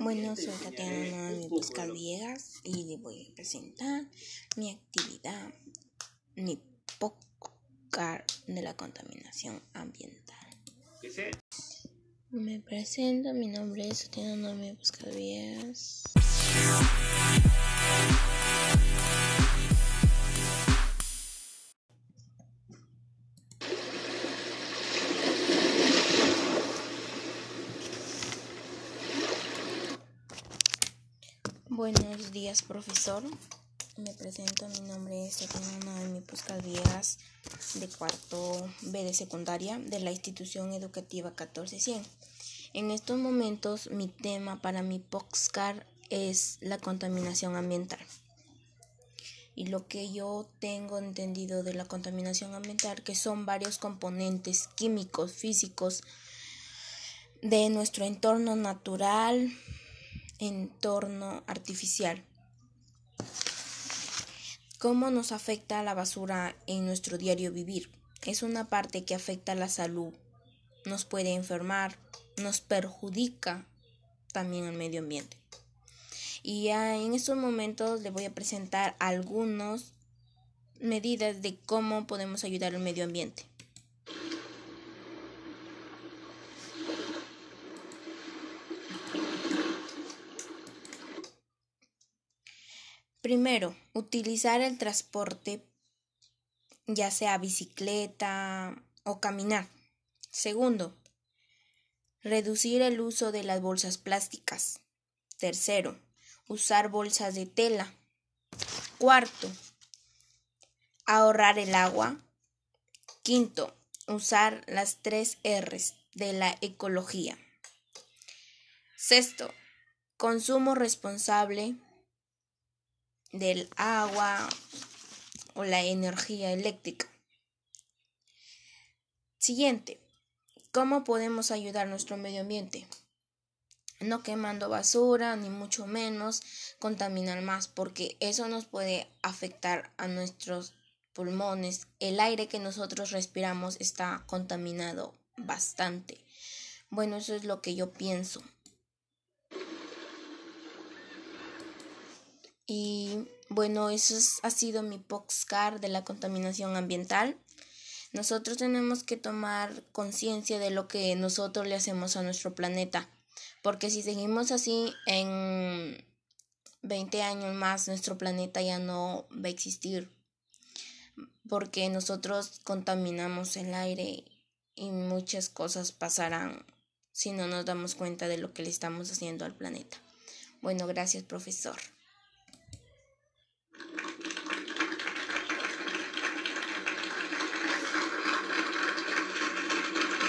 Bueno, soy Tatiana Noemi Pascal Villegas y le voy a presentar mi actividad, mi podcast de la contaminación ambiental. ¿Qué sé? Me presento, mi nombre es Tatiana Noemi Pascal Buenos días, profesor. Me presento, mi nombre es Tatiana Noemi Pascal Villegas, de cuarto B de secundaria de la institución educativa 14100. En estos momentos, mi tema para mi POXCAR es la contaminación ambiental. Y lo que yo tengo entendido de la contaminación ambiental, que son varios componentes químicos, físicos de nuestro entorno natural, entorno artificial. ¿Cómo nos afecta la basura en nuestro diario vivir? Es una parte que afecta a la salud, nos puede enfermar, nos perjudica también al medio ambiente. Y en estos momentos le voy a presentar algunas medidas de cómo podemos ayudar al medio ambiente. Primero, utilizar el transporte, ya sea bicicleta o caminar. Segundo, reducir el uso de las bolsas plásticas. Tercero, usar bolsas de tela. Cuarto, ahorrar el agua. Quinto, usar las tres R's de la ecología. Sexto, consumo responsable del agua o la energía eléctrica. Siguiente, ¿cómo podemos ayudar nuestro medio ambiente? No quemando basura, ni mucho menos contaminar más, porque eso nos puede afectar a nuestros pulmones. El aire que nosotros respiramos está contaminado bastante. Bueno, eso es lo que yo pienso. Y bueno, eso ha sido mi postcard de la contaminación ambiental. Nosotros tenemos que tomar conciencia de lo que nosotros le hacemos a nuestro planeta, porque si seguimos así en 20 años más nuestro planeta ya no va a existir, porque nosotros contaminamos el aire y muchas cosas pasarán si no nos damos cuenta de lo que le estamos haciendo al planeta. Bueno, gracias profesor.